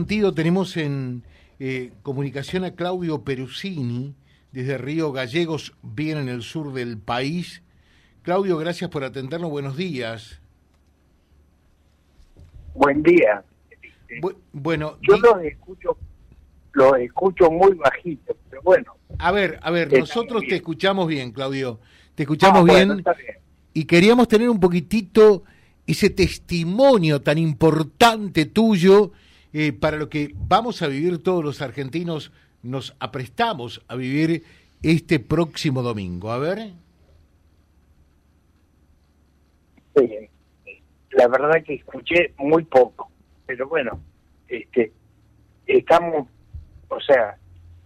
sentido tenemos en eh, comunicación a Claudio Perusini desde Río Gallegos, bien en el sur del país. Claudio, gracias por atendernos. Buenos días. Buen día. bueno, yo los escucho, los escucho muy bajito, pero bueno. A ver, a ver, nosotros te escuchamos bien, Claudio. Te escuchamos ah, bien, Y queríamos tener un poquitito ese testimonio tan importante tuyo eh, para lo que vamos a vivir todos los argentinos, nos aprestamos a vivir este próximo domingo. A ver. la verdad que escuché muy poco, pero bueno, este, estamos, o sea,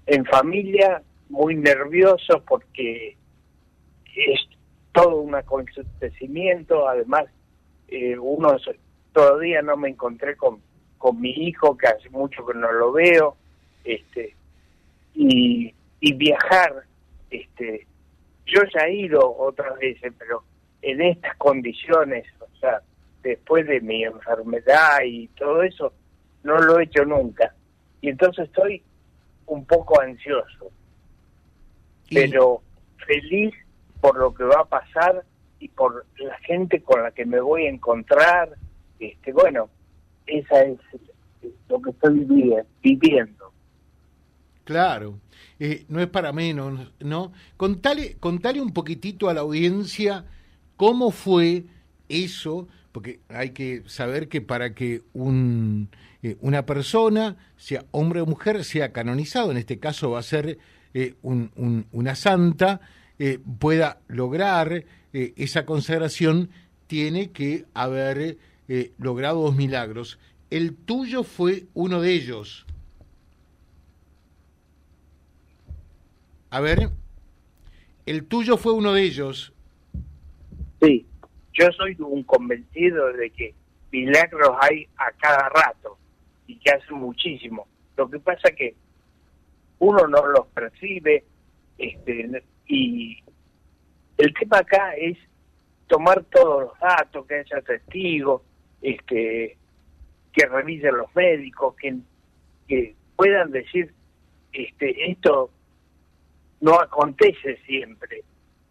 en familia muy nerviosos porque es todo un acontecimiento, además eh, uno todavía no me encontré con, con mi hijo, que hace mucho que no lo veo, este, y, y viajar, este, yo ya he ido otras veces, pero en estas condiciones, o sea, después de mi enfermedad y todo eso, no lo he hecho nunca. Y entonces estoy un poco ansioso, pero feliz por lo que va a pasar y por la gente con la que me voy a encontrar. Este, bueno, esa es lo que estoy viviendo. Claro, eh, no es para menos, ¿no? Contale, contale un poquitito a la audiencia cómo fue eso, porque hay que saber que para que un, eh, una persona, sea hombre o mujer, sea canonizado, en este caso va a ser eh, una santa, pueda lograr esa consagración, tiene que haber logrado dos milagros. El tuyo fue uno de ellos. A ver, el tuyo fue uno de ellos. Sí. Yo soy un convencido de que milagros hay a cada rato y que hacen muchísimo. Lo que pasa que uno no los percibe este, y el tema acá es tomar todos los datos, que haya testigos, este, que revisen los médicos, que, que puedan decir este, esto no acontece siempre,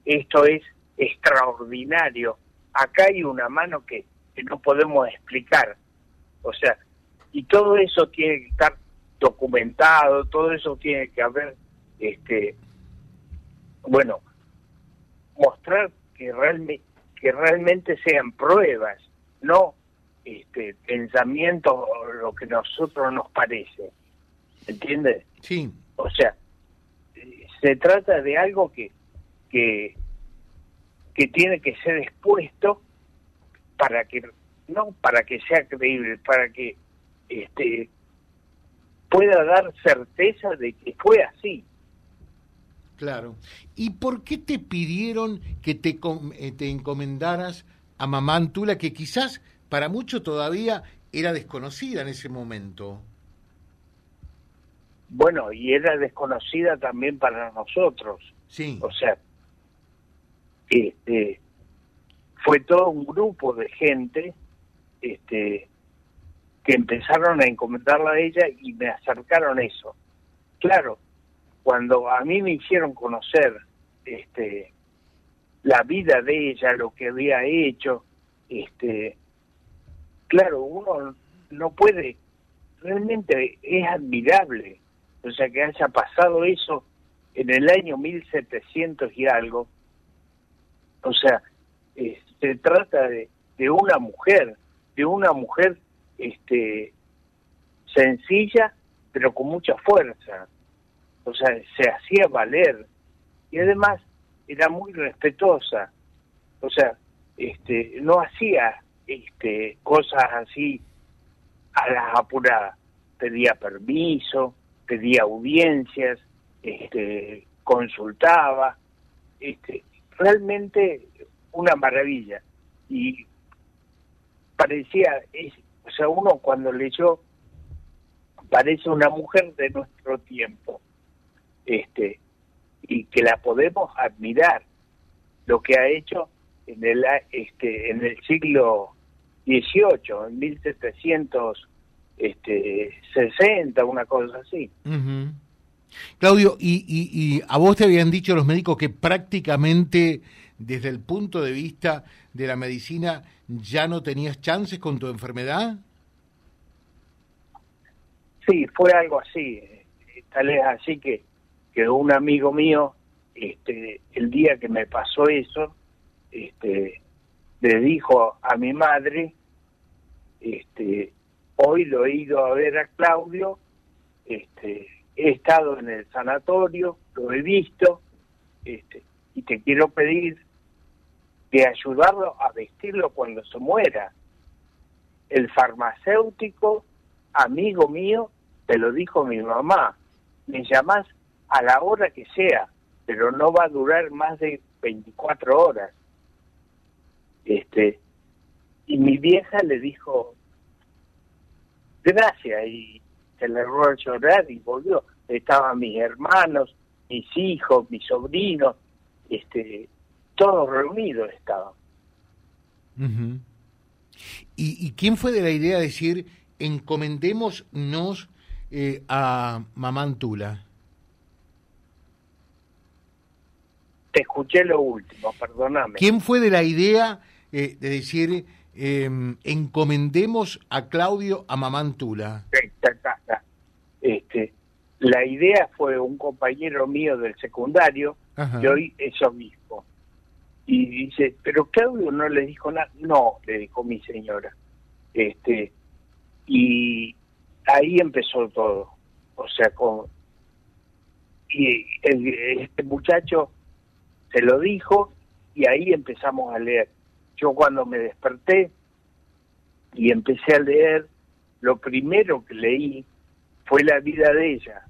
esto es extraordinario acá hay una mano que, no podemos explicar. O sea, y todo eso tiene que estar documentado, todo eso tiene que haber, este, bueno, mostrar que realmente que realmente sean pruebas, no este pensamientos o lo que a nosotros nos parece. ¿Entiendes? Sí. O sea, se trata de algo que que que tiene que ser expuesto para que no para que sea creíble, para que este pueda dar certeza de que fue así. Claro. ¿Y por qué te pidieron que te, eh, te encomendaras a Mamá Antula, que quizás para mucho todavía era desconocida en ese momento? Bueno, y era desconocida también para nosotros. Sí. O sea, este, fue todo un grupo de gente este, que empezaron a encomendarla a ella y me acercaron eso. Claro, cuando a mí me hicieron conocer este, la vida de ella, lo que había hecho, este, claro, uno no puede, realmente es admirable, o sea, que haya pasado eso en el año 1700 y algo, o sea, se trata de, de una mujer, de una mujer este sencilla, pero con mucha fuerza. O sea, se hacía valer y además era muy respetuosa. O sea, este no hacía este cosas así a las apuradas. Pedía permiso, pedía audiencias, este consultaba, este realmente una maravilla. Y parecía, o sea, uno cuando leyó, parece una mujer de nuestro tiempo, este, y que la podemos admirar, lo que ha hecho en el, este, en el siglo XVIII, en 1700, este 60, una cosa así. Claudio, y, y, a vos te habían dicho los médicos que prácticamente desde el punto de vista de la medicina ya no tenías chances con tu enfermedad? Sí, fue algo así. Tal es así que, que un amigo mío, este, el día que me pasó eso, este, le dijo a mi madre, este, hoy lo he ido a ver a Claudio, este, he estado en el sanatorio, lo he visto, este, y te quiero pedir de ayudarlo a vestirlo cuando se muera. El farmacéutico, amigo mío, te lo dijo mi mamá, me llamas a la hora que sea, pero no va a durar más de 24 horas. Este, y mi vieja le dijo, gracias, y se le robó a llorar y volvió. Estaban mis hermanos, mis hijos, mis sobrinos, este, todos reunidos estaban. ¿Y, ¿Y quién fue de la idea de decir, encomendémonos eh, a Mamantula? Te escuché lo último, perdóname. ¿Quién fue de la idea eh, de decir, em, encomendemos a Claudio a Mamantula? Este, la idea fue un compañero mío del secundario, que hoy es obispo. Y dice, pero Claudio no le dijo nada. No, le dijo mi señora. Este, y ahí empezó todo. O sea, con, y este muchacho se lo dijo y ahí empezamos a leer. Yo cuando me desperté y empecé a leer, lo primero que leí fue la vida de ella.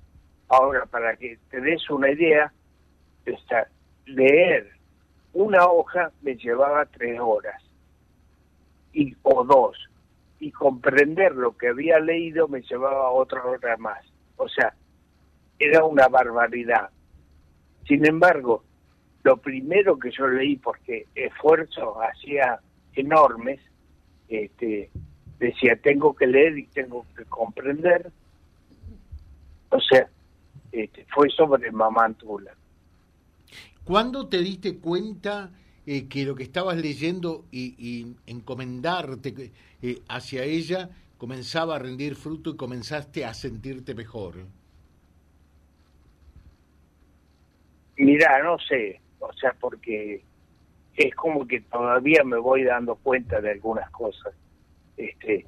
Ahora, para que te des una idea, leer una hoja me llevaba tres horas y o dos y comprender lo que había leído me llevaba otra hora más. O sea, era una barbaridad. Sin embargo, lo primero que yo leí, porque esfuerzos hacía enormes, este, decía, tengo que leer y tengo que comprender. O sea, este, fue sobre Mamantula. ¿Cuándo te diste cuenta eh, que lo que estabas leyendo y, encomendarte eh, hacia ella comenzaba a rendir fruto y comenzaste a sentirte mejor? Mira, no sé, o sea, porque es como que todavía me voy dando cuenta de algunas cosas. Este,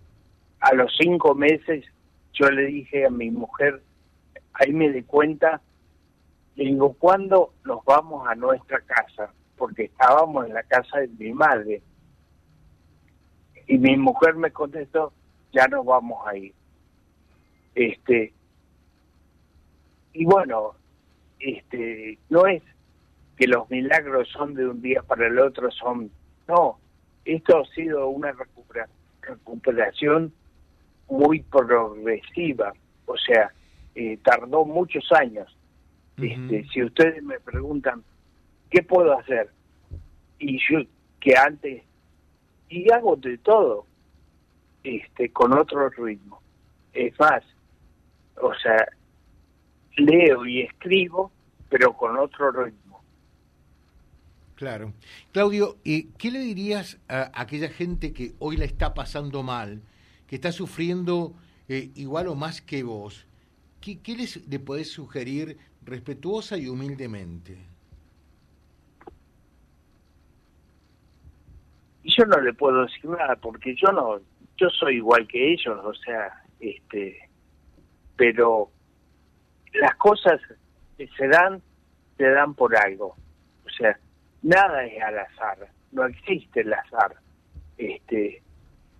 a los cinco meses yo le dije a mi mujer, ahí me di cuenta, le digo, ¿cuándo nos vamos a nuestra casa? porque estábamos en la casa de mi madre. Y mi mujer me contestó, ya nos vamos a ir. Este, y bueno, este, no es que los milagros son de un día para el otro, son, no, esto ha sido una recuperación muy progresiva, o sea, eh, tardó muchos años. este, si ustedes me preguntan, ¿qué puedo hacer? Y yo, que antes, y hago de todo, este, con otro ritmo. Es más, o sea, leo y escribo, pero con otro ritmo. Claro. Claudio, ¿qué le dirías a aquella gente que hoy la está pasando mal, que está sufriendo eh, igual o más que vos? ¿Qué, qué les, le podés sugerir respetuosa y humildemente? y yo no le puedo decir nada porque yo no yo soy igual que ellos o sea este pero las cosas que se dan se dan por algo o sea nada es al azar no existe el azar este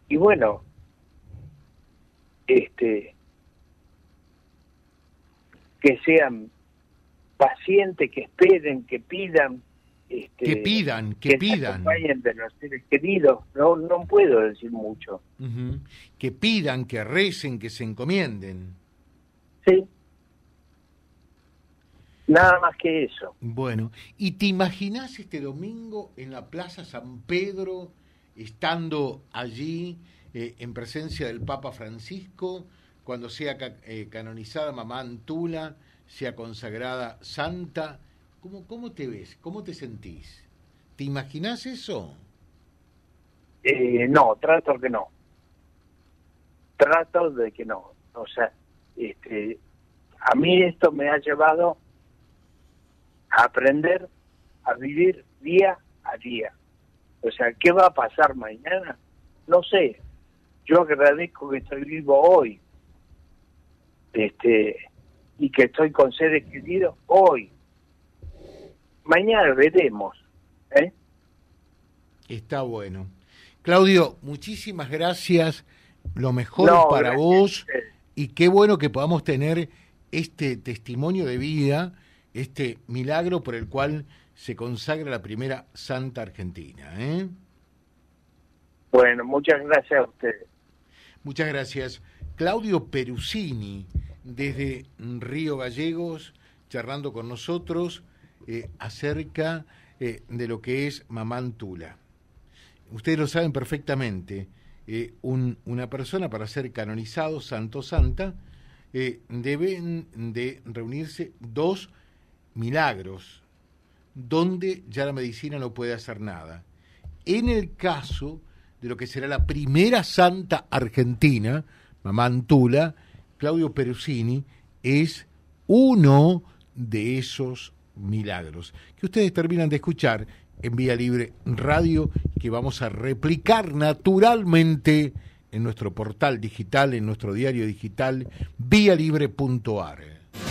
y bueno este que sean pacientes que esperen que pidan este, que pidan, que, pidan. de los seres queridos, no, no puedo decir mucho. Que pidan, que recen, que se encomienden. Sí. Nada más que eso. Bueno, ¿y te imaginas este domingo en la Plaza San Pedro, estando allí, eh, en presencia del Papa Francisco, cuando sea eh, canonizada Mamá Antula, sea consagrada santa. ¿Cómo, ¿Cómo te ves? ¿Cómo te sentís? ¿Te imaginas eso? Eh, no, trato que no. Trato de que no. O sea, este, a mí esto me ha llevado a aprender a vivir día a día. O sea, ¿qué va a pasar mañana? No sé. Yo agradezco que estoy vivo hoy. Este, y que estoy con seres queridos hoy. Mañana veremos. ¿eh? Está bueno. Claudio, muchísimas gracias. Lo mejor para vos. Y qué bueno que podamos tener este testimonio de vida, este milagro por el cual se consagra la primera santa argentina. ¿eh? Bueno, muchas gracias a ustedes. Muchas gracias. Claudio Perusini, desde Río Gallegos, charlando con nosotros eh, acerca eh, de lo que es Mamantula. Ustedes lo saben perfectamente. una persona para ser canonizado, santo santa, deben de reunirse dos milagros donde ya la medicina no puede hacer nada. En el caso de lo que será la primera santa argentina, Mamá Antula, Claudio Perusini es uno de esos milagros que ustedes terminan de escuchar en Vía Libre Radio que vamos a replicar naturalmente en nuestro portal digital, en nuestro diario digital, vialibre.ar.